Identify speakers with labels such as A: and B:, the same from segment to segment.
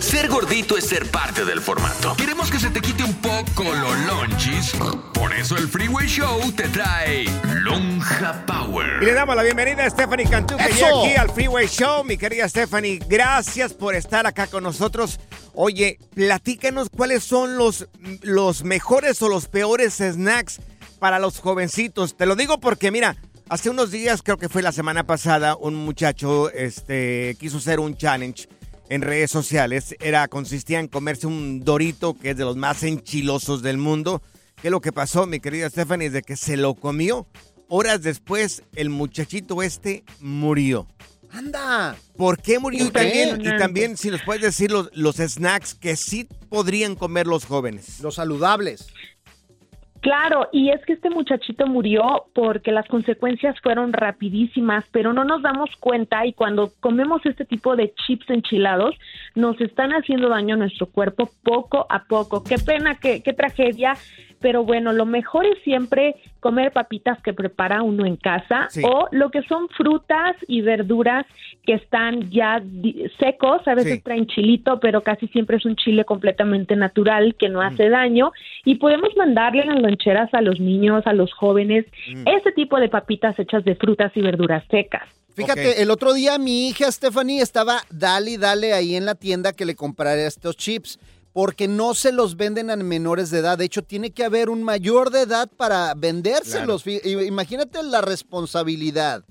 A: Ser gordito es ser parte del formato. Queremos que se te quite un poco los lonchis. Por eso el Freeway Show te trae Lonja Power.
B: Y le damos la bienvenida a Stephanie Cantú, que llega aquí al Freeway Show. Mi querida Stephanie, gracias por estar acá con nosotros. Oye, platícanos cuáles son los, los mejores o los peores snacks para los jovencitos. Te lo digo porque, mira, hace unos días, creo que fue la semana pasada, un muchacho este, quiso hacer un challenge en redes sociales. Era, consistía en comerse un dorito que es de los más enchilosos del mundo. ¿Qué es lo que pasó, mi querida Stephanie? Es de que se lo comió. Horas después, el muchachito este murió.
C: Anda.
B: ¿Por qué murió? Y también, y también, si nos puedes decir los, los snacks que sí podrían comer los jóvenes.
C: Los saludables.
D: Claro, y es que este muchachito murió porque las consecuencias fueron rapidísimas, pero no nos damos cuenta y cuando comemos este tipo de chips enchilados, nos están haciendo daño a nuestro cuerpo poco a poco. Qué pena, qué, qué tragedia, pero bueno, lo mejor es siempre comer papitas que prepara uno en casa
B: Sí.
D: o lo que son frutas y verduras que están ya secos, a veces
B: Sí.
D: traen chilito, pero casi siempre es un chile completamente natural que
B: Mm.
D: no hace daño y podemos mandarle en las loncheras a los niños, a los jóvenes,
B: Mm.
D: ese tipo de papitas hechas de frutas y verduras secas.
C: Fíjate, el otro día mi hija Stephanie estaba dale y dale ahí en la tienda que le comprara estos chips. Porque no se los venden a menores de edad. De hecho, tiene que haber un mayor de edad para vendérselos. I- Imagínate la responsabilidad.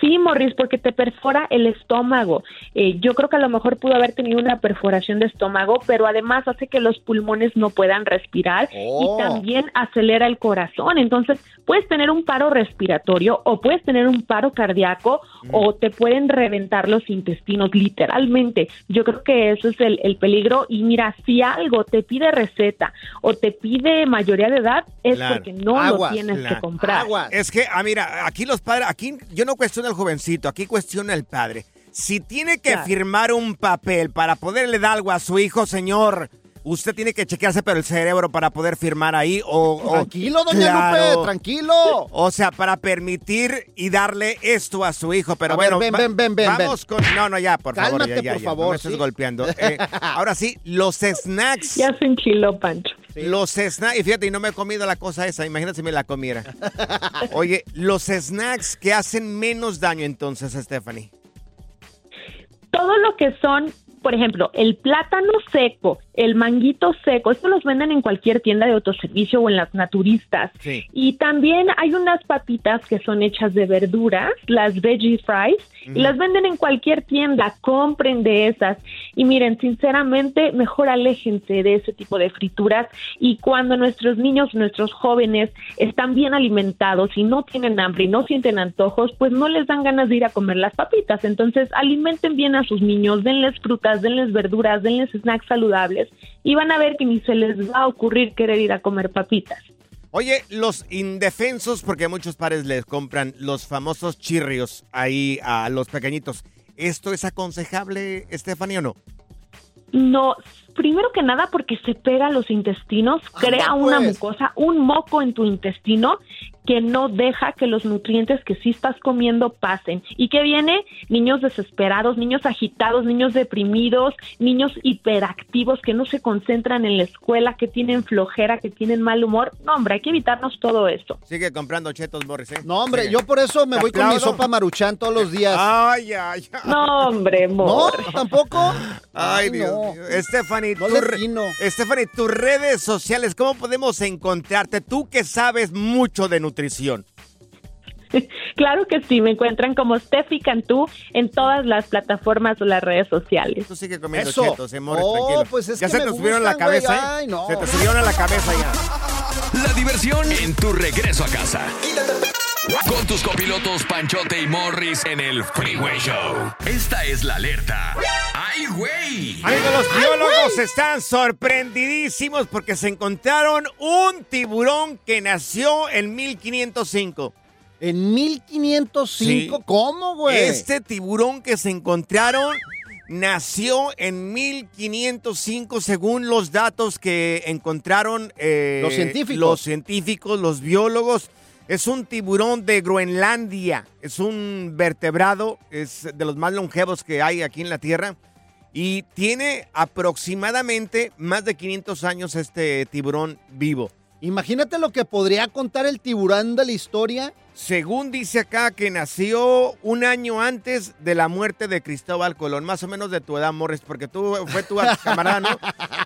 D: Sí, Morris, porque te perfora el estómago. Eh, yo creo que a lo mejor pudo haber tenido una perforación de estómago, pero además hace que los pulmones no puedan respirar
C: Oh.
D: y también acelera el corazón. Entonces, puedes tener un paro respiratorio o puedes tener un paro cardíaco o te pueden reventar los intestinos, literalmente. Yo creo que eso es el, el peligro. Y mira, si algo te pide receta o te pide mayoría de edad, es
B: Claro.
D: porque no
C: Aguas,
D: lo tienes
B: claro.
D: que comprar.
C: Aguas.
B: Es que, ah, mira, aquí los padres, aquí yo no cuestiono al jovencito, aquí cuestiona el padre. Si tiene que
D: Claro.
B: firmar un papel para poderle dar algo a su hijo, señor, usted tiene que chequearse pero el cerebro para poder firmar ahí o... o-
C: Tranquilo, doña
B: Claro.
C: Lupe, tranquilo.
B: O sea, para permitir y darle esto a su hijo. Pero
C: A ver,
B: bueno,
C: ven, ven, ven, ven,
B: vamos con... No, no, ya, por favor. Ya, ya,
C: por
B: ya,
C: favor,
B: No me estés golpeando. Eh, ahora sí, los snacks.
D: Ya se enchiló, Pancho.
B: Los snacks, y fíjate, y no me he comido la cosa esa, imagínate si me la comiera. Oye, los snacks que hacen menos daño entonces, Stephanie.
D: todo lo que son, por ejemplo, el plátano seco, el manguito seco, esto los venden en cualquier tienda de autoservicio o en las naturistas.
B: Sí.
D: Y también hay unas papitas que son hechas de verduras, las veggie fries, y las venden en cualquier tienda. Compren de esas. Y miren, sinceramente, mejor aléjense de ese tipo de frituras. Y cuando nuestros niños, nuestros jóvenes están bien alimentados y no tienen hambre y no sienten antojos, pues no les dan ganas de ir a comer las papitas. Entonces, alimenten bien a sus niños, denles frutas, denles verduras, denles snacks saludables y van a ver que ni se les va a ocurrir querer ir a comer papitas.
B: Oye, los indefensos, porque muchos padres les compran los famosos chirrios ahí a los pequeñitos. ¿Esto es aconsejable, Stephanie, o no?
D: No, primero que nada porque se pega a los intestinos, crea
C: Anda,
D: una
C: pues.
D: mucosa, un moco en tu intestino que no deja que los nutrientes que sí estás comiendo pasen. ¿Y que viene? Niños desesperados, niños agitados, niños deprimidos, niños hiperactivos que no se concentran en la escuela, que tienen flojera, que tienen mal humor. No, hombre, hay que evitarnos todo esto.
B: Sigue comprando chetos, Boris, ¿eh?
C: No, hombre,
B: Sigue.
C: yo por eso me voy con mi
B: aplaudo.
C: sopa maruchan todos los días.
B: Ay, ay, ay.
D: No, hombre,
C: ¿No?
D: amor.
C: ¿Tampoco?
B: Ay, Dios
C: no.
B: mío. Stephanie,
C: No
B: tu
C: le
B: re-
C: atino.
B: Stephanie, tus redes sociales, ¿cómo podemos encontrarte? Tú que sabes mucho de nutrición.
D: Claro que sí, me encuentran como Steffi Cantú en todas las plataformas o las redes sociales.
B: Tú sigue comiendo
C: Eso.
B: chetos, eh, More,
C: Oh,
B: tranquilo.
C: pues es
B: ya
C: que
B: se te subieron a la cabeza, ¿eh?
C: Ay, no.
B: Se te subieron a la cabeza ya.
A: La diversión en tu regreso a casa. Con tus copilotos Panchote y Morris en el Freeway Show. Esta es la alerta. ¡Ay, güey!
B: Amigos, los biólogos están sorprendidísimos porque se encontraron un tiburón que nació en 1505.
C: ¿En 1505?
B: Sí.
C: ¿Cómo, güey?
B: Este tiburón que se encontraron nació en 1505 según los datos que encontraron eh,
C: Los científicos.
B: los científicos, los biólogos. Es un tiburón de Groenlandia. Es un vertebrado, es de los más longevos que hay aquí en la Tierra. Y tiene aproximadamente más de 500 años este tiburón vivo.
C: Imagínate lo que podría contar el tiburón de la historia.
B: Según dice acá que nació un año antes de la muerte de Cristóbal Colón, más o menos de tu edad, Morris, porque tú fue tu camarada, ¿no?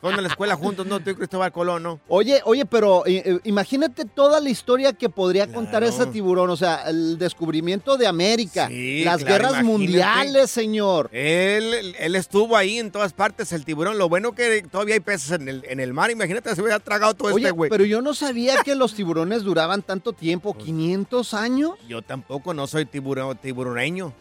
B: Fueron a la escuela juntos, ¿no? Tú y Cristóbal Colón, ¿no?
C: Oye, oye, pero eh, eh, imagínate toda la historia que podría contar ese tiburón. O sea, el descubrimiento de América,
B: Sí,
C: las
B: claro,
C: guerras
B: imagínate.
C: mundiales, señor.
B: Él, él estuvo ahí en todas partes, el tiburón. Lo bueno que todavía hay peces en el, en el mar. Imagínate, se hubiera tragado todo
C: Oye,
B: este güey.
C: pero yo no sabía que los tiburones duraban tanto tiempo, 500 años.
B: Yo tampoco no soy tiburón, tiburoneño.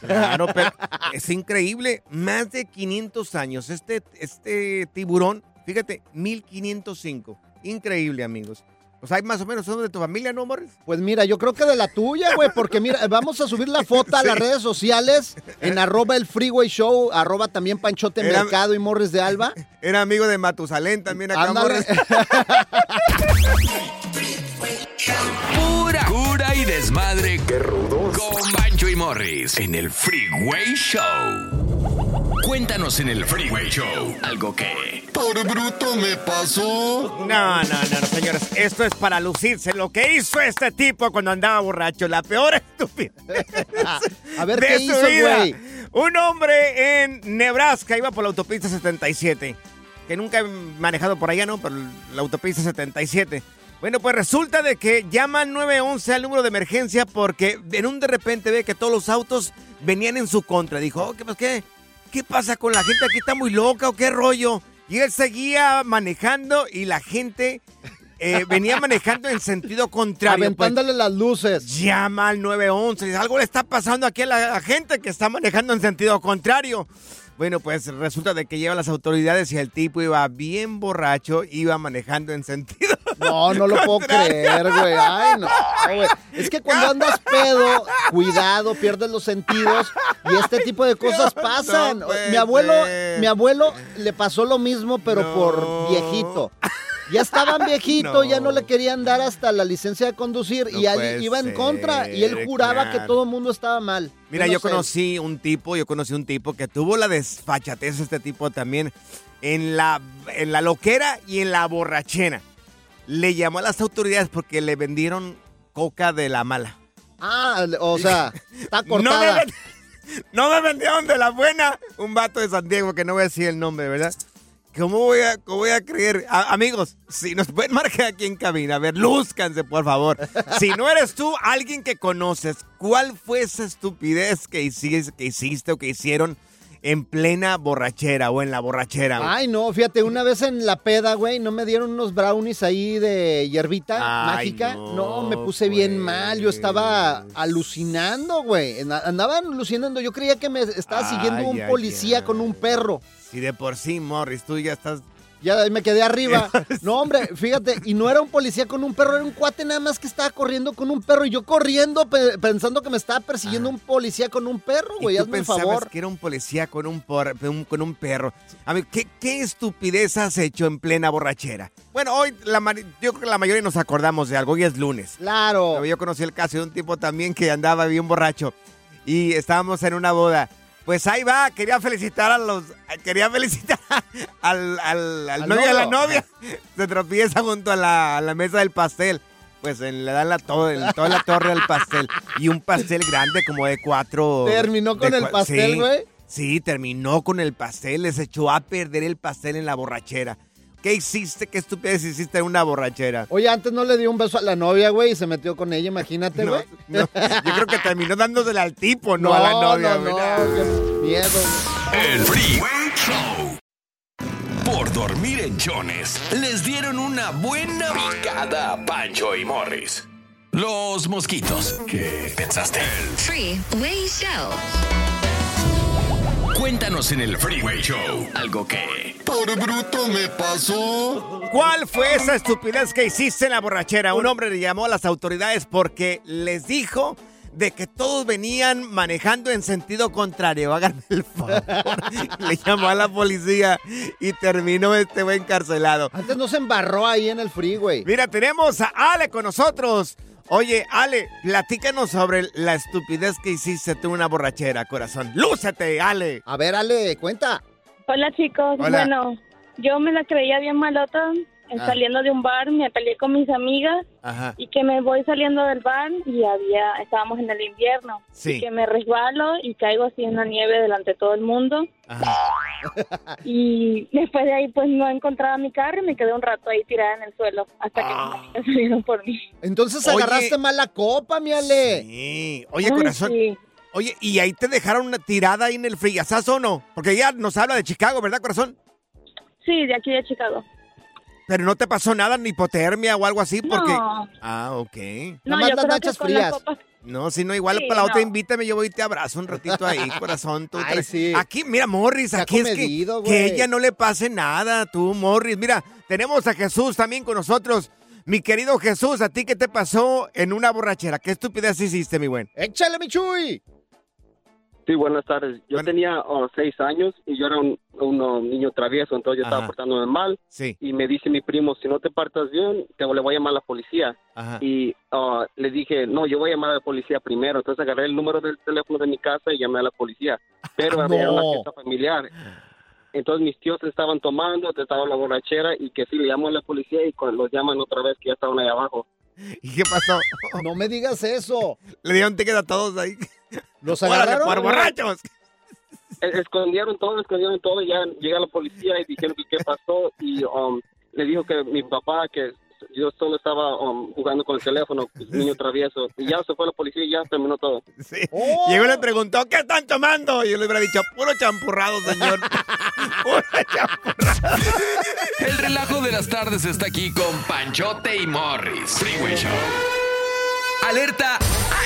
B: Claro, pero es increíble. Más de 500 años. Este, este tiburón, fíjate, 1505. Increíble, amigos. Pues hay más o menos son de tu familia, ¿no, Morris?
C: Pues mira, yo creo que de la tuya, güey, porque mira, vamos a subir la foto a las
B: Sí.
C: redes sociales en arroba el Freeway Show, arroba también Panchote
B: Era-
C: Mercado y Morris de Alba.
B: Era amigo de Matusalén también acá,
C: Ándale.
B: Morris.
A: Desmadre. ¡Qué rudos! Con Bancho y Morris en el Freeway Show. Cuéntanos en el Freeway Show algo que...
E: Por bruto me pasó.
B: No, no, no, señores. Esto es para lucirse. Lo que hizo este tipo cuando andaba borracho. La peor estupidez
C: A ver
B: de
C: qué
B: su
C: hizo,
B: vida.
C: güey.
B: Un hombre en Nebraska iba por la autopista 77. Que nunca he manejado por allá, ¿no? Por la autopista 77. Bueno, pues resulta de que llaman 911 al número de emergencia porque en un de repente ve que todos los autos venían en su contra. Dijo, oh, ¿qué, pues, qué, ¿qué pasa con la gente aquí? ¿Está muy loca o qué rollo? Y él seguía manejando y la gente eh, venía manejando en sentido contrario. pues.
C: Aventándole las luces.
B: Llama al 911. Dice, algo le está pasando aquí a la, gente que está manejando en sentido contrario. Bueno, pues resulta de que llevan las autoridades y el tipo iba bien borracho, iba manejando en sentido.
C: No, no lo puedo creer, güey. Ay, no, güey. Es que cuando andas pedo, cuidado, pierdes los sentidos y este tipo de cosas pasan. mi abuelo, mi abuelo le pasó lo mismo, pero
B: No.
C: por viejito. Ya estaban viejito, ya no le querían dar hasta la licencia de conducir
B: No
C: y
B: puede
C: iba en contra y él juraba que todo el mundo estaba mal.
B: Mira,
C: no
B: yo conocí un tipo, yo conocí un tipo que tuvo la desfachatez este tipo también en la, en la loquera y en la borrachera. Le llamó a las autoridades porque le vendieron coca de la mala.
C: Ah, o sea, está cortada.
B: no me vendieron de la buena. Un vato de San Diego que no voy a decir el nombre, ¿verdad? ¿Cómo voy a, cómo voy a creer? Amigos, si nos pueden marcar aquí en cabina, a ver, lúzcanse, por favor. Si no eres tú, alguien que conoces, ¿cuál fue esa estupidez que que hiciste o que hicieron en plena borrachera o en la borrachera? güey?
C: Ay, no, fíjate, una vez en la peda, güey, no me dieron unos brownies ahí de hierbita
B: Ay,
C: mágica.
B: no,
C: No, me puse bien
B: pues.
C: mal. Yo estaba alucinando, güey. Andaba alucinando. Yo creía que me estaba siguiendo un
B: Ay,
C: policía con un perro.
B: Si de por sí, Morris, tú ya estás...
C: Ya me quedé arriba. No, hombre, fíjate, y no era un policía con un perro, era un cuate nada más que estaba corriendo con un perro. Y yo corriendo pe- pensando que me estaba persiguiendo un policía con un perro, güey.
B: y
C: Hazme
B: pensabas
C: favor.
B: que era un policía con un, por- un- con un perro. A ver, ¿qué, qué estupidez has hecho en plena borrachera? Bueno, hoy la, yo creo que la mayoría nos acordamos de algo. Hoy es lunes.
C: Claro.
B: Pero Yo conocí el caso de un tipo también que andaba bien borracho y estábamos en una boda. Pues ahí va, quería felicitar a los, quería felicitar al, al, al
C: Al
B: novio de la novia. Se tropieza junto a la, a la mesa del pastel. Pues en- le dan la, todo, el- toda la torre al pastel. Y un pastel grande como de cuatro.
C: Terminó con el pastel,
B: sí,
C: güey.
B: Sí, terminó con el pastel. Les echó a perder el pastel en la borrachera. ¿Qué hiciste? ¿Qué estupidez hiciste en una borrachera?
C: Oye, antes no le dio un beso a la novia, güey, y se metió con ella, imagínate, güey.
B: no, yo creo que terminó dándosela al tipo, no, a la novia.
C: No, no,
B: güey.
C: qué miedo.
A: El Freeway Show. Por dormir en chones, les dieron una buena picada a Pancho y Morris. los mosquitos. ¿Qué pensaste?
F: Freeway Show.
A: Cuéntanos en el Freeway Show algo que...
E: Por bruto me pasó.
B: ¿Cuál fue esa estupidez que hiciste en la borrachera? Un hombre le llamó a las autoridades porque les dijo de que todos venían manejando en sentido contrario. Háganme el favor. Le llamó a la policía y terminó este buen encarcelado.
C: Antes no se embarró ahí en el freeway.
B: Mira, tenemos a Ale con nosotros. Oye, Ale, platícanos sobre la estupidez que hiciste tú en una borrachera, corazón. ¡Lúcete, Ale!
C: A ver, Ale, cuenta.
D: Hola chicos,
B: Hola.
D: bueno, yo me la creía bien malota
B: Ah.
D: saliendo de un bar, me peleé con mis amigas
B: Ajá.
D: y que me voy saliendo del bar y había, estábamos en el invierno,
B: Sí.
D: y que me resbalo y caigo así en la nieve delante de todo el mundo
B: Ajá.
D: y después de ahí pues no encontraba mi carro y me quedé un rato ahí tirada en el suelo hasta que
B: Ah.
D: salieron por mí.
C: Entonces
B: Oye.
C: agarraste mala copa, mi Ale.
B: Sí. Oye,
D: Ay,
B: corazón.
D: sí.
B: Oye, ¿y ahí te dejaron una tirada ahí en el frillazazo o no? Porque ella nos habla de Chicago, ¿verdad, corazón?
D: Sí, de aquí de Chicago.
B: Pero no te pasó nada, ni hipotermia o algo así, porque...
D: No,
B: Ah, ok.
D: no,
C: Nomás
D: yo
C: las
D: creo
C: nachas
D: que con las
C: frías.
D: copas
B: No, si no, igual
D: Sí,
B: para la otra
D: no.
B: invítame, yo voy y te abrazo un ratito ahí, corazón. Tú
C: Ay, sí.
B: Aquí, mira, Morris, aquí es que,
C: comedido,
B: que ella no le pase nada, tú, Morris. Mira, tenemos a Jesús también con nosotros. Mi querido Jesús, ¿a ti qué te pasó en una borrachera? ¿Qué estupidez hiciste, mi buen?
C: Échale, mi Chuy.
G: Sí, buenas tardes. Yo
B: Bueno.
G: tenía oh, seis años y yo era un, un, oh, niño travieso, entonces yo
B: Ajá.
G: estaba portándome mal
B: Sí,
G: y me dice mi primo, si no te partas bien, te le voy a llamar a la policía.
B: ajá.
G: Y oh, le dije, no, yo voy a llamar a la policía primero. Entonces agarré el número del teléfono de mi casa y llamé a la policía. Pero
C: No.
G: había una fiesta familiar. Entonces mis tíos estaban tomando, estaban la borrachera y que sí, le llamo a la policía y cuando los llaman otra vez que ya estaban ahí abajo.
B: ¿Y qué pasó?
C: No me digas eso.
B: Le dieron ticket a todos ahí.
C: Los
B: ¡Órale,
C: agarraron.
B: por borrachos!
G: E- escondieron todo, escondieron todo, ya llega la policía y dijeron que qué pasó y um, le dijo que mi papá que yo solo estaba um, jugando con el teléfono, niño travieso, y ya se fue la policía y ya terminó todo.
B: Sí.
C: Oh.
B: Llegó y le preguntó, ¿qué están tomando? Y yo le hubiera dicho, puro champurrado, señor. puro champurrado.
A: El relajo de las tardes está aquí con Panchote y Morris. Freeway Show. Alerta.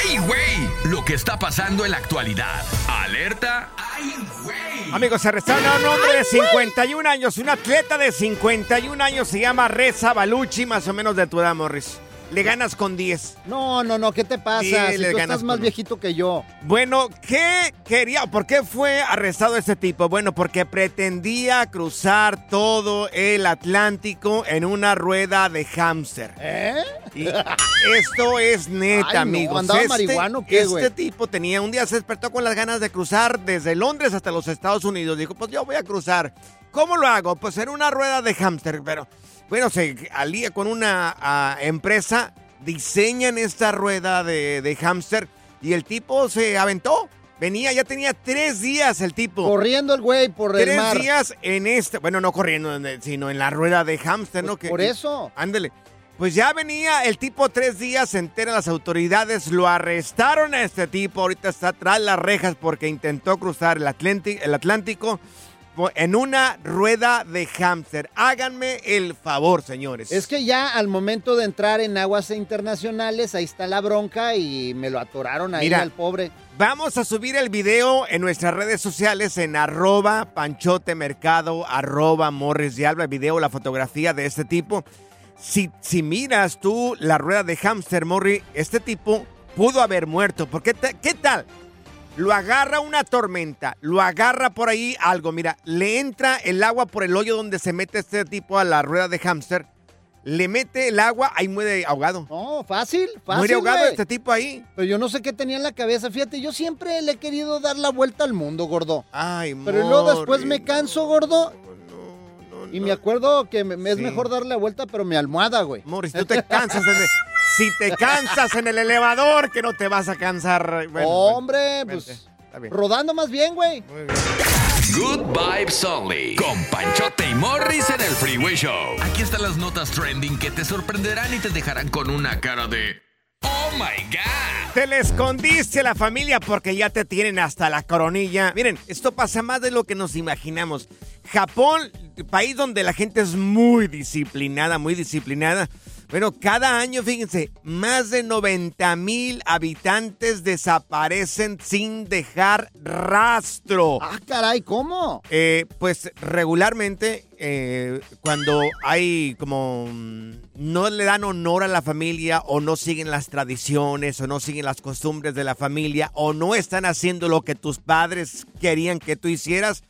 A: ¡Ay, güey! Lo que está pasando en la actualidad. Alerta. ¡Ay, güey!
B: Amigos, se arrestaron a un hombre de 51 años, un atleta de 51 años, se llama Reza Baluchi, más o menos de tu edad, Morris. Le ganas con 10.
C: No, no, no, ¿qué te pasa?
B: Sí,
C: si
B: le
C: tú
B: ganas
C: estás más viejito que yo.
B: Bueno, ¿qué quería? ¿Por qué fue arrestado este tipo? Bueno, porque pretendía cruzar todo el Atlántico en una rueda de hámster.
C: ¿Eh?
B: Y esto es neta,
C: Ay, no,
B: amigos.
C: ¿andaba marihuano o qué,
B: este tipo tenía un día se despertó con las ganas de cruzar desde Londres hasta los Estados Unidos. Dijo, pues yo voy a cruzar. ¿Cómo lo hago? Pues en una rueda de hámster. Pero, bueno, se alía con una empresa, diseñan esta rueda de, de hámster y el tipo se aventó. Venía, ya tenía tres días el tipo.
C: Corriendo el güey por el
B: Tres
C: mar.
B: días en este, bueno, no corriendo, en- sino en la rueda de hámster, ¿no?
C: Pues por eso.
B: Ándele. Pues ya venía el tipo tres días entera, las autoridades lo arrestaron a este tipo, ahorita está tras las rejas porque intentó cruzar el, el Atlántico en una rueda de hámster. Háganme el favor, señores.
C: Es que ya al momento de entrar en aguas internacionales, ahí está la bronca y me lo atoraron ahí
B: Mira.
C: al pobre.
B: Vamos a subir el video en nuestras redes sociales en arroba panchote mercado, arroba morris de alba, el video, la fotografía de este tipo. Si, si miras tú la rueda de hámster, Morri, este tipo pudo haber muerto. Porque ¿qué tal? Lo agarra una tormenta, lo agarra por ahí algo. Mira, le entra el agua por el hoyo donde se mete este tipo a la rueda de hámster. Le mete el agua, ahí muere ahogado.
C: No, fácil, fácil.
B: muere ahogado
C: güey.
B: este tipo ahí.
C: Pero yo no sé qué tenía en la cabeza. Fíjate, yo siempre le he querido dar la vuelta al mundo, gordo.
B: Ay,
C: Pero luego después me canso, gordo.
B: no, no,
C: Y me acuerdo que me- me es
B: Sí.
C: mejor darle la vuelta, pero mi almohada, güey.
B: Morris, tú te cansas el- si te cansas en el elevador, que no te vas a cansar. Bueno,
C: Hombre,
B: bueno,
C: pues
B: vente, está bien.
C: rodando más bien, güey.
B: Muy bien.
A: Good Vibes Only. Con Panchote y Morris en el Freeway Show. Aquí están las notas trending que te sorprenderán y te dejarán con una cara de. ¡Oh my God!
B: Te le escondiste a la familia porque ya te tienen hasta la coronilla. Miren, esto pasa más de lo que nos imaginamos. Japón, país donde la gente es muy disciplinada, muy disciplinada. Bueno, cada año, fíjense, más de 90 mil habitantes desaparecen sin dejar rastro.
C: Ah, caray, ¿cómo?
B: Eh, pues regularmente eh, cuando hay como mm, no le dan honor a la familia o no siguen las tradiciones o no siguen las costumbres de la familia o no están haciendo lo que tus padres querían que tú hicieras,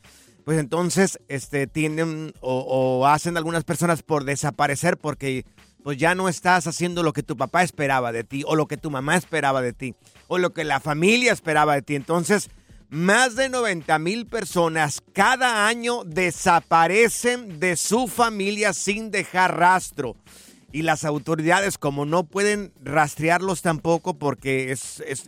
B: pues entonces este tienen o, o hacen algunas personas por desaparecer porque pues ya no estás haciendo lo que tu papá esperaba de ti o lo que tu mamá esperaba de ti o lo que la familia esperaba de ti. Entonces, más de 90 mil personas cada año desaparecen de su familia sin dejar rastro. Y las autoridades, como no pueden rastrearlos tampoco, porque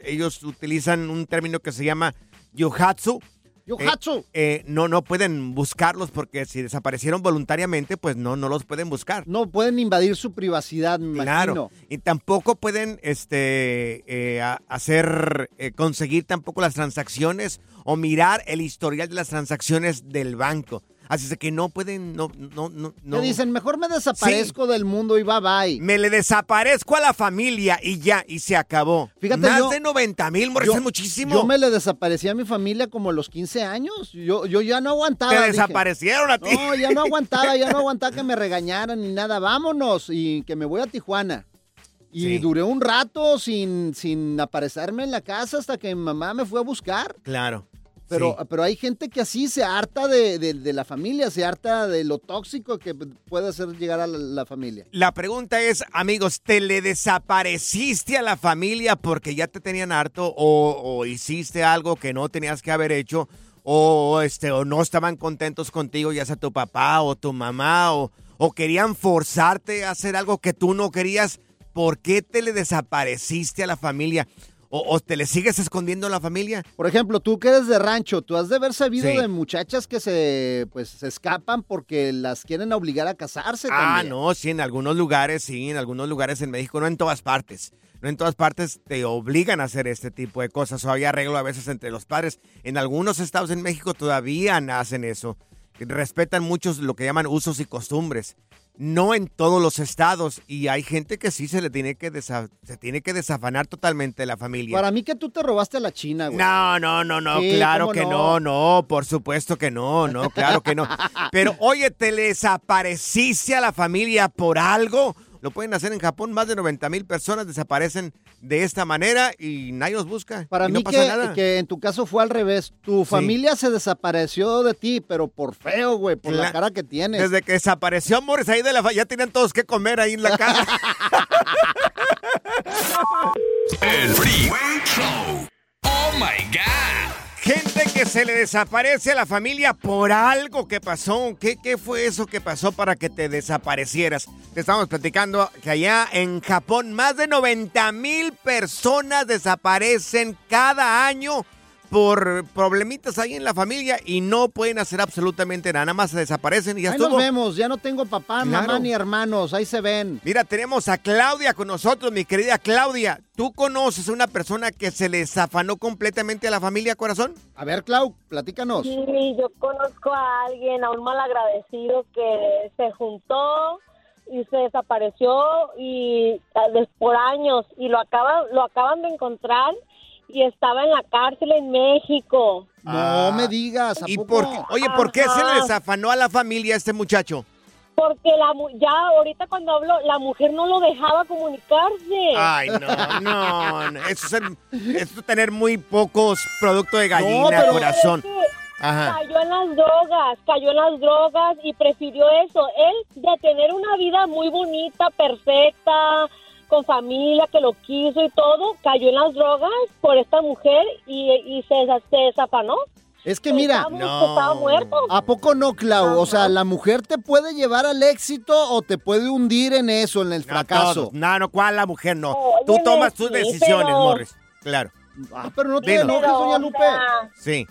B: ellos utilizan un término que se llama yohatsu.
C: Yohatsu.
B: Eh, eh, no, no pueden buscarlos porque si desaparecieron voluntariamente, pues no, no los pueden buscar.
C: No pueden invadir su privacidad, me
B: Claro.
C: imagino.
B: Y tampoco pueden este, eh, hacer, eh, conseguir tampoco las transacciones o mirar el historial de las transacciones del banco. Así es de que no pueden, no, no, no. no.
C: Te dicen, mejor me desaparezco del mundo y bye bye.
B: Me le desaparezco a la familia y ya, y se acabó.
C: Fíjate,
B: Más
C: yo-
B: de 90 mil, Morris, es muchísimo.
C: Yo me le desaparecí a mi familia como a los 15 años. Yo, yo ya no aguantaba.
B: Te
C: dije.
B: desaparecieron a ti.
C: No, ya no aguantaba, ya no aguantaba que me regañaran ni nada. Vámonos y que me voy a Tijuana. Y
B: Sí.
C: duré un rato sin, sin aparecerme en la casa hasta que mi mamá me fue a buscar.
B: Claro.
C: Pero,
B: sí.
C: pero hay gente que así se harta de, de- de la familia, se harta de lo tóxico que puede hacer llegar a la, la familia.
B: La pregunta es, amigos, ¿te le desapareciste a la familia porque ya te tenían harto o, o hiciste algo que no tenías que haber hecho o, este, o no estaban contentos contigo, ya sea tu papá o tu mamá o, o querían forzarte a hacer algo que tú no querías? ¿Por qué te le desapareciste a la familia? ¿O, o te le sigues escondiendo a la familia?
C: Por ejemplo, tú que eres de rancho, tú has de haber sabido
B: Sí.
C: de muchachas que se, pues, se escapan porque las quieren obligar a casarse
B: Ah,
C: también.
B: no, sí, en algunos lugares, sí, en algunos lugares en México, no en todas partes. No en todas partes te obligan a hacer este tipo de cosas o hay arreglo a veces entre los padres. En algunos estados en México todavía hacen eso. Respetan muchos lo que llaman usos y costumbres. No en todos los estados y hay gente que sí se le tiene que, desa- se tiene que desafanar totalmente de la familia.
C: Para mí que tú te robaste a la China, güey.
B: No, no, no, no,
C: Sí,
B: claro
C: ¿cómo
B: que
C: no?
B: no? no, por supuesto que no, no, claro que no. Pero oye, ¿te desapareciste a la familia por algo? Lo pueden hacer en Japón, más de 90 mil personas desaparecen de esta manera y nadie los busca.
C: Para
B: y no
C: mí
B: pasa
C: que,
B: nada.
C: que en tu caso fue al revés. Tu familia se desapareció de ti, pero por feo, güey, por la cara que tienes.
B: Desde que desapareció Morris ahí de la fa- ya tenían todos que comer ahí en la casa.
A: El Freeway Show. Oh my God.
B: Gente que se le desaparece a la familia por algo que pasó. ¿Qué, qué fue eso que pasó para que te desaparecieras? Te estamos platicando que allá en Japón más de 90 mil personas desaparecen cada año por problemitas ahí en la familia y no pueden hacer absolutamente nada. Nada más se desaparecen y ya
C: Ahí
B: estuvo.
C: nos vemos, ya no tengo papá,
B: Claro.
C: mamá ni hermanos, ahí se ven.
B: Mira, tenemos a Claudia con nosotros, mi querida Claudia. ¿Tú conoces a una persona que se le desafanó completamente a la familia, corazón?
C: A ver, Clau, platícanos.
H: Sí, yo conozco a alguien, a un malagradecido que se juntó y se desapareció y ah, por años y lo acaban lo acaban de encontrar y estaba en la cárcel en México.
C: No me digas, ¿a
B: ¿Y
C: poco?
B: por, oye, ¿por qué se le desafanó a la familia a este muchacho?
H: Porque la mu- ya ahorita cuando hablo la mujer no lo dejaba comunicarse.
B: Ay, no, no, no. Eso es, el- eso es tener muy pocos productos de gallina, corazón. Ajá.
H: Cayó en las drogas, cayó en las drogas y prefirió eso. Él de tener una vida muy bonita, perfecta, con familia que lo quiso y todo, cayó en las drogas por esta mujer y, y se, se desafanó.
C: Es que mira,
B: No.
C: ¿a poco no, Clau? O sea, la mujer te puede llevar al éxito o te puede hundir en eso, en el
B: No,
C: fracaso.
B: todos. No, no, ¿cuál la mujer? No. Tú tomas tus decisiones,
H: pero-
B: Morris. Claro,
C: Ah, pero no te enojes, doña Lupe.
B: sí.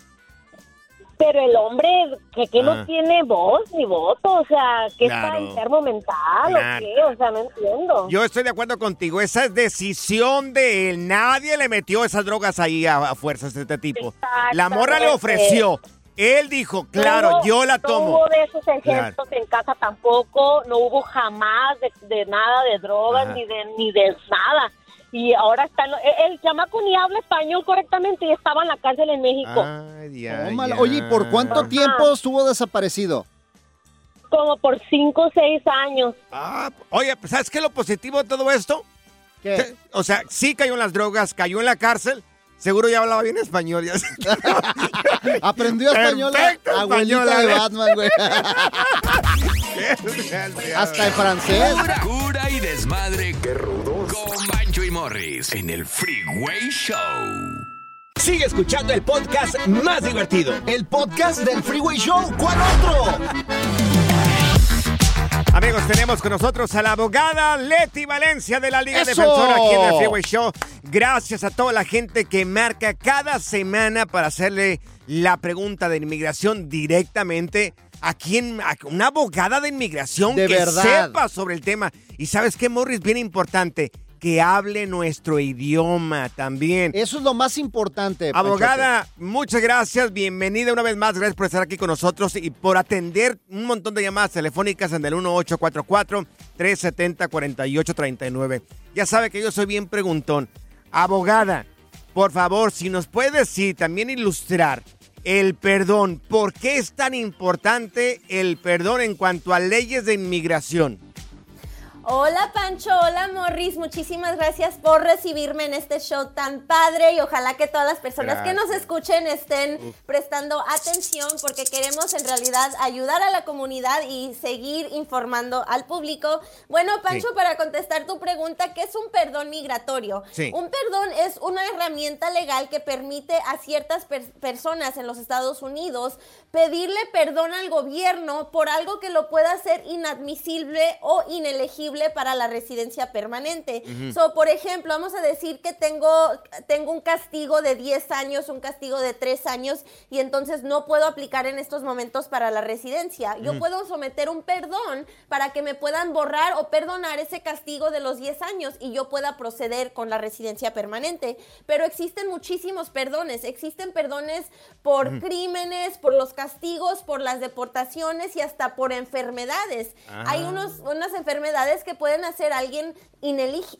H: Pero el hombre que, que
B: Ah.
H: no tiene voz ni voto, o sea, que está enfermo mental
B: Claro.
H: o qué, o sea, no entiendo.
B: Yo estoy de acuerdo contigo. Esa es decisión de él. Nadie le metió esas drogas ahí a, a fuerzas de este tipo. La morra le ofreció. Él dijo, claro,
H: No
B: yo la
H: No
B: tomo.
H: hubo de esos ejemplos en casa tampoco, no hubo jamás de, de nada de drogas
B: Ajá.
H: ni de ni de nada. Y ahora está en lo- el, el chamaco ni habla español correctamente y estaba en la cárcel en México.
B: Ay, ya.
C: Oye, ¿y por cuánto
H: Ajá.
C: tiempo estuvo desaparecido?
H: Como por cinco o seis años.
B: Ah, oye, pues, ¿sabes qué es lo positivo de todo esto?
C: ¿Qué?
B: O sea, sí cayó en las drogas, cayó en la cárcel. Seguro ya hablaba bien español. Ya.
C: Aprendió español
B: Perfecto
C: abuelita
B: español,
C: de
B: ¿eh?
C: Batman, güey. Hasta en francés.
A: Cura y desmadre. Qué rudos. Morris en el Freeway Show.
I: Sigue escuchando el podcast más divertido.
C: El podcast del Freeway Show. ¿Cuál otro?
B: Amigos, tenemos con nosotros a la abogada Leti Valencia de la Liga
C: ¡Eso!
B: Defensora aquí en el Freeway Show. Gracias a toda la gente que marca cada semana para hacerle la pregunta de inmigración directamente a quien, a una abogada de inmigración
C: De
B: que
C: verdad.
B: sepa sobre el tema. Y sabes qué, Morris, bien importante, que hable nuestro idioma también.
C: Eso es lo más importante. Panchote.
B: Abogada, muchas gracias, bienvenida una vez más, gracias por estar aquí con nosotros y por atender un montón de llamadas telefónicas en el 1844-370-4839. Ya sabe que yo soy bien preguntón. Abogada, por favor, si nos puede decir, también ilustrar el perdón, ¿por qué es tan importante el perdón en cuanto a leyes de inmigración?
J: Hola Pancho, hola Morris, muchísimas gracias por recibirme en este show tan padre y ojalá que todas las personas que nos escuchen estén prestando atención porque queremos en realidad ayudar a la comunidad y seguir informando al público. Bueno Pancho,
B: Sí.
J: para contestar tu pregunta, ¿qué es un perdón migratorio?
B: Sí.
J: Un perdón es una herramienta legal que permite a ciertas per- personas en los Estados Unidos pedirle perdón al gobierno por algo que lo pueda hacer inadmisible o inelegible para la residencia permanente. So, por ejemplo, vamos a decir que tengo, tengo un castigo de 10 años, un castigo de 3 años y entonces no puedo aplicar en estos momentos para la residencia. Yo puedo someter un perdón para que me puedan borrar o perdonar ese castigo de los 10 años y yo pueda proceder con la residencia permanente. Pero existen muchísimos perdones. Existen perdones por crímenes, por los castigos, por las deportaciones y hasta por enfermedades. Hay unos, unas enfermedades que pueden hacer a alguien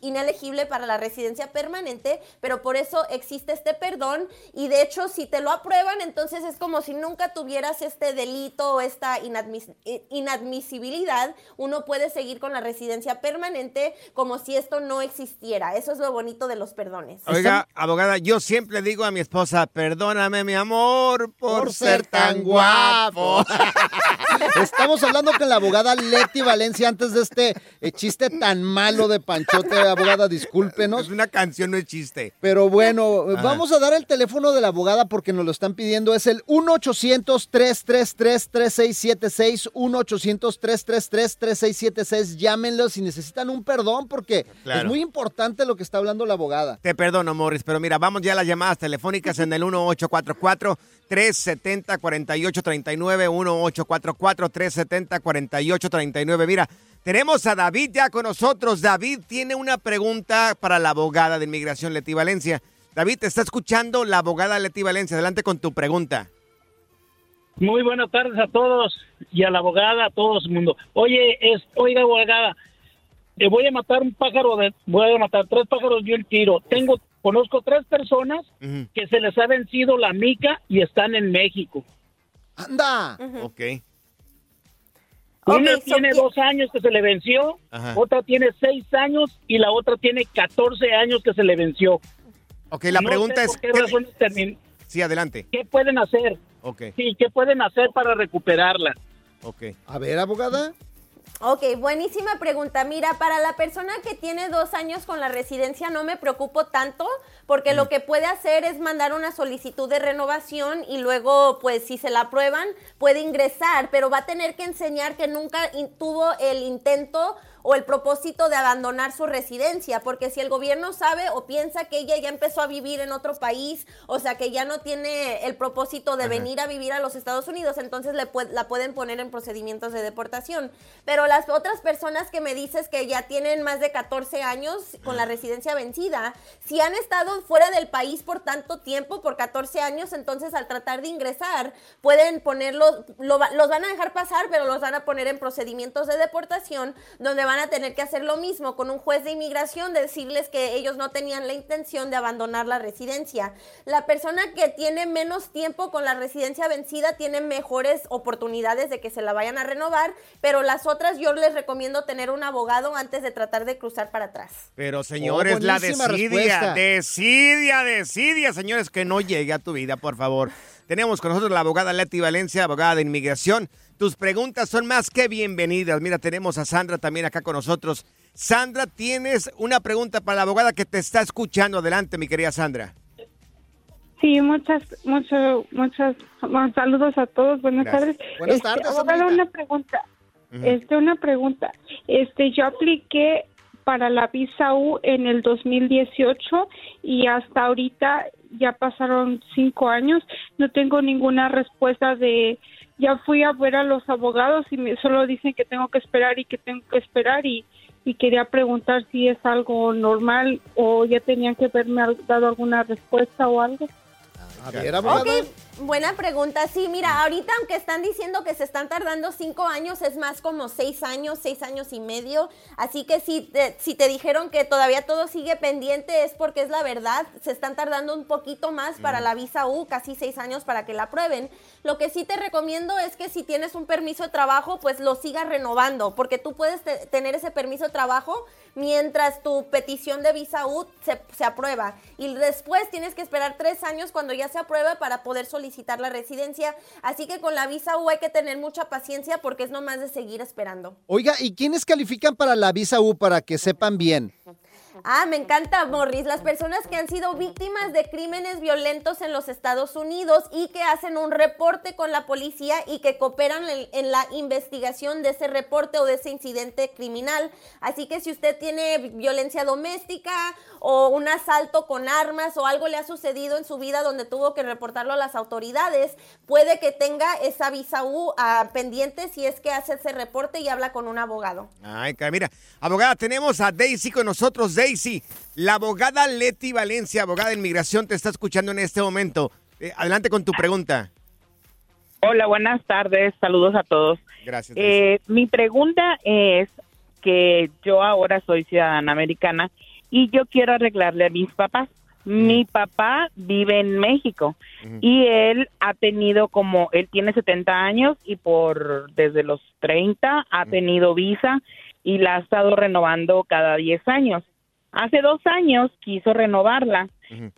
J: inelegible para la residencia permanente, pero por eso existe este perdón y de hecho si te lo aprueban, entonces es como si nunca tuvieras este delito o esta inadmis- inadmisibilidad, uno puede seguir con la residencia permanente como si esto no existiera. Eso es lo bonito de los perdones.
B: Oiga, abogada, yo siempre digo a mi esposa, perdóname mi amor por,
C: Por ser tan guapo. Estamos hablando con la abogada Leti Valencia antes de este eh, chiste tan malo de Panchote. Abogada,
B: Es
C: discúlpenos.
B: una canción, no es chiste.
C: Pero bueno, vamos a dar el teléfono de la abogada porque nos lo están pidiendo. Es el 1-800-333-3676. 1-800-333-3676. Llámenlo si necesitan un perdón porque
B: Claro.
C: es muy importante lo que está hablando la abogada.
B: Te perdono, Morris, pero mira, vamos ya a las llamadas telefónicas en el 1844-370-4839, 1844-370-4839. Mira, tenemos a David ya con nosotros. David tiene una pregunta para la abogada de inmigración Leti Valencia. David, te está escuchando la abogada Leti Valencia. Adelante con tu pregunta.
K: Muy buenas tardes a todos y a la abogada, a todo el mundo. Oye, es, oiga, abogada, eh, voy a matar un pájaro, de, voy a matar tres pájaros de un tiro. Tengo, conozco tres personas que se les ha vencido la mica y están en México.
C: ¡Anda!
B: Ok.
K: Una
J: Ok, so
K: tiene
J: que-
K: dos años que se le venció,
B: Ajá.
K: otra tiene seis años y la otra tiene 14 años que se le venció.
B: Ok, la
K: No
B: pregunta
K: sé
B: es...
K: por qué razones termin-
B: Sí, adelante.
K: ¿Qué pueden hacer?
B: Ok,
K: Sí, ¿qué pueden hacer para recuperarla?
B: ok.
C: A ver, abogada.
J: Ok, buenísima pregunta. Mira, para la persona que tiene dos años con la residencia no me preocupo tanto porque lo que puede hacer es mandar una solicitud de renovación y luego, pues, si se la aprueban, puede ingresar, pero va a tener que enseñar que nunca tuvo el intento o el propósito de abandonar su residencia, porque si el gobierno sabe o piensa que ella ya empezó a vivir en otro país, o sea, que ya no tiene el propósito de
L: Ajá.
J: venir a vivir a los Estados Unidos, entonces le la pueden poner en procedimientos de deportación. Pero las otras personas que me dices que ya tienen más de 14 años con la residencia vencida, si han estado fuera del país por tanto tiempo, por 14 años, entonces al tratar de ingresar, pueden ponerlos, lo los van a dejar pasar, pero los van a poner en procedimientos de deportación, donde van a tener que hacer lo mismo con un juez de inmigración, decirles que ellos no tenían la intención de abandonar la residencia. La persona que tiene menos tiempo con la residencia vencida tiene mejores oportunidades de que se la vayan a renovar, pero las otras yo les recomiendo tener un abogado antes de tratar de cruzar para atrás.
B: Pero señores,
C: Oh,
B: la desidia,
C: respuesta.
B: desidia, desidia, señores, que no llegue a tu vida, por favor. Tenemos con nosotros la abogada Leti Valencia, abogada de inmigración. Tus preguntas son más que bienvenidas. Mira, tenemos a Sandra también acá con nosotros. Sandra, tienes una pregunta para la abogada que te está escuchando. Adelante, mi querida Sandra.
L: Sí, muchas, muchos, muchos bueno, saludos a todos. Buenas
B: Gracias.
L: tardes.
B: Buenas
L: Este,
B: tardes,
L: abogada, una pregunta. Este, una pregunta. Este, yo apliqué para la visa U en el 2018 y hasta ahorita ya pasaron cinco años. No tengo ninguna respuesta de. Ya fui a ver a los abogados y me, solo dicen que tengo que esperar y que tengo que esperar y y quería preguntar si es algo normal o ya tenían que haberme dado alguna respuesta o algo.
C: A ver,
J: Ok, buena pregunta. Sí, mira, ahorita aunque están diciendo que se están tardando cinco años, es más como seis años, seis años y medio. Así que si te, si te dijeron que todavía todo sigue pendiente es porque es la verdad. Se están tardando un poquito más para la visa U, casi seis años para que la aprueben. Lo que sí te recomiendo es que si tienes un permiso de trabajo, pues lo sigas renovando, porque tú puedes te- tener ese permiso de trabajo mientras tu petición de visa U se, se aprueba. Y después tienes que esperar tres años cuando ya se aprueba para poder solicitar la residencia. Así que con la visa U hay que tener mucha paciencia porque es nomás de seguir esperando.
C: Oiga, ¿y quiénes califican para la visa U para que sepan bien?
J: Ah, me encanta, Morris. Las personas que han sido víctimas de crímenes violentos en los Estados Unidos y que hacen un reporte con la policía y que cooperan en, la investigación de ese reporte o de ese incidente criminal. Así que si usted tiene violencia doméstica o un asalto con armas o algo le ha sucedido en su vida donde tuvo que reportarlo a las autoridades, puede que tenga esa visa U ah, pendiente si es que hace ese reporte y habla con un abogado.
B: Ay, mira, abogada, tenemos a Daisy con nosotros. La abogada Leti Valencia, abogada de inmigración, te está escuchando en este momento. Eh, adelante con tu pregunta.
M: Hola, buenas tardes. Saludos a todos.
B: Gracias.
M: Eh, mi pregunta es que yo ahora soy ciudadana americana y yo quiero arreglarle a mis papás. Mi papá vive en México y él ha tenido como, él tiene 70 años y por desde los 30 ha tenido visa y la ha estado renovando cada 10 años. Hace dos años quiso renovarla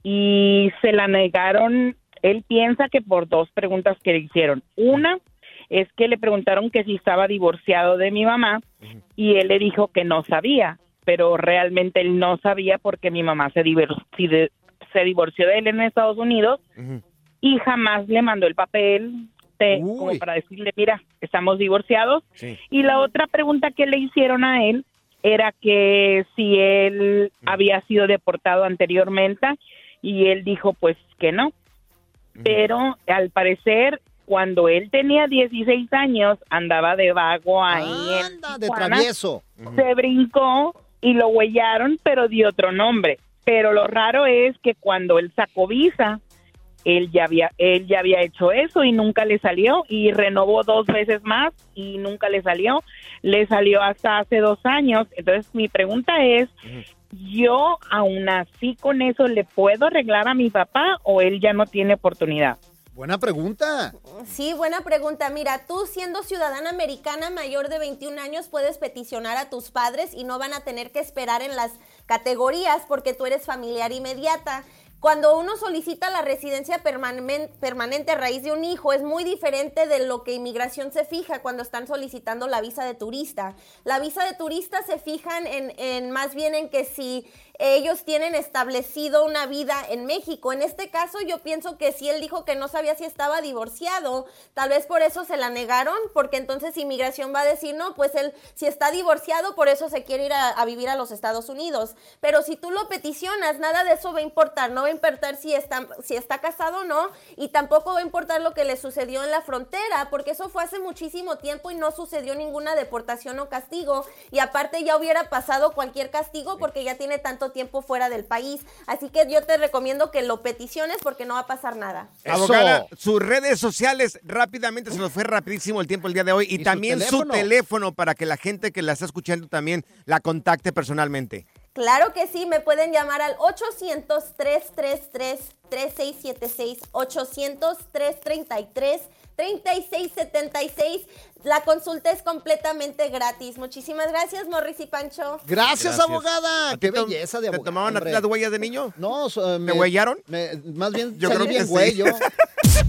M: y se la negaron. Él piensa que por dos preguntas que le hicieron. Una es que le preguntaron que si estaba divorciado de mi mamá y él le dijo que no sabía, pero realmente él no sabía porque mi mamá se, se divorció de él en Estados Unidos y jamás le mandó el papel de- como para decirle, mira, estamos divorciados. Y la otra pregunta que le hicieron a él era que si él había sido deportado anteriormente y él dijo pues que no. Pero al parecer cuando él tenía 16 años andaba de vago ahí en
C: Anda, de travieso.
M: Se brincó y lo huellaron, pero de otro nombre. Pero lo raro es que cuando él sacó visa, él ya había él ya había hecho eso y nunca le salió y renovó dos veces más y nunca le salió. Le salió hasta hace dos años. Entonces mi pregunta es, ¿yo aún así con eso le puedo arreglar a mi papá o él ya no tiene oportunidad?
C: Buena pregunta.
J: Sí, buena pregunta. Mira, tú siendo ciudadana americana mayor de 21 años puedes peticionar a tus padres y no van a tener que esperar en las categorías porque tú eres familiar inmediata. Cuando uno solicita la residencia permanen- permanente a raíz de un hijo, es muy diferente de lo que inmigración se fija cuando están solicitando la visa de turista. La visa de turista se fijan en más bien en que si ellos tienen establecido una vida en México. En este caso yo pienso que si él dijo que no sabía si estaba divorciado, tal vez por eso se la negaron, porque entonces inmigración va a decir, no, pues él si está divorciado, por eso se quiere ir a, a vivir a los Estados Unidos. Pero si tú lo peticionas, nada de eso va a importar, no va a importar si está, si está casado o no, y tampoco va a importar lo que le sucedió en la frontera, porque eso fue hace muchísimo tiempo y no sucedió ninguna deportación o castigo, y aparte ya hubiera pasado cualquier castigo porque ya tiene tanto tiempo fuera del país. Así que yo te recomiendo que lo peticiones porque no va a pasar nada.
B: Abogada, sus redes sociales, rápidamente, se nos fue rapidísimo el tiempo el día de hoy. Y, también su
C: teléfono?
B: teléfono para que la gente que la está escuchando también la contacte personalmente.
J: Claro que sí, me pueden llamar al 800-333-3676, 800-333-3676. La consulta es completamente gratis. Muchísimas gracias, Morris y Pancho.
C: Gracias,
B: Gracias.
C: abogada.
B: ¿A ti
C: Qué
B: te-
C: belleza de
B: te
C: abogada.
B: tomaban a ti las huellas de niño?
C: No, so- me,
B: huellaron?
C: me- más bien,
B: Yo
C: salí
B: creo que
C: bien
B: sí.
C: güey, yo.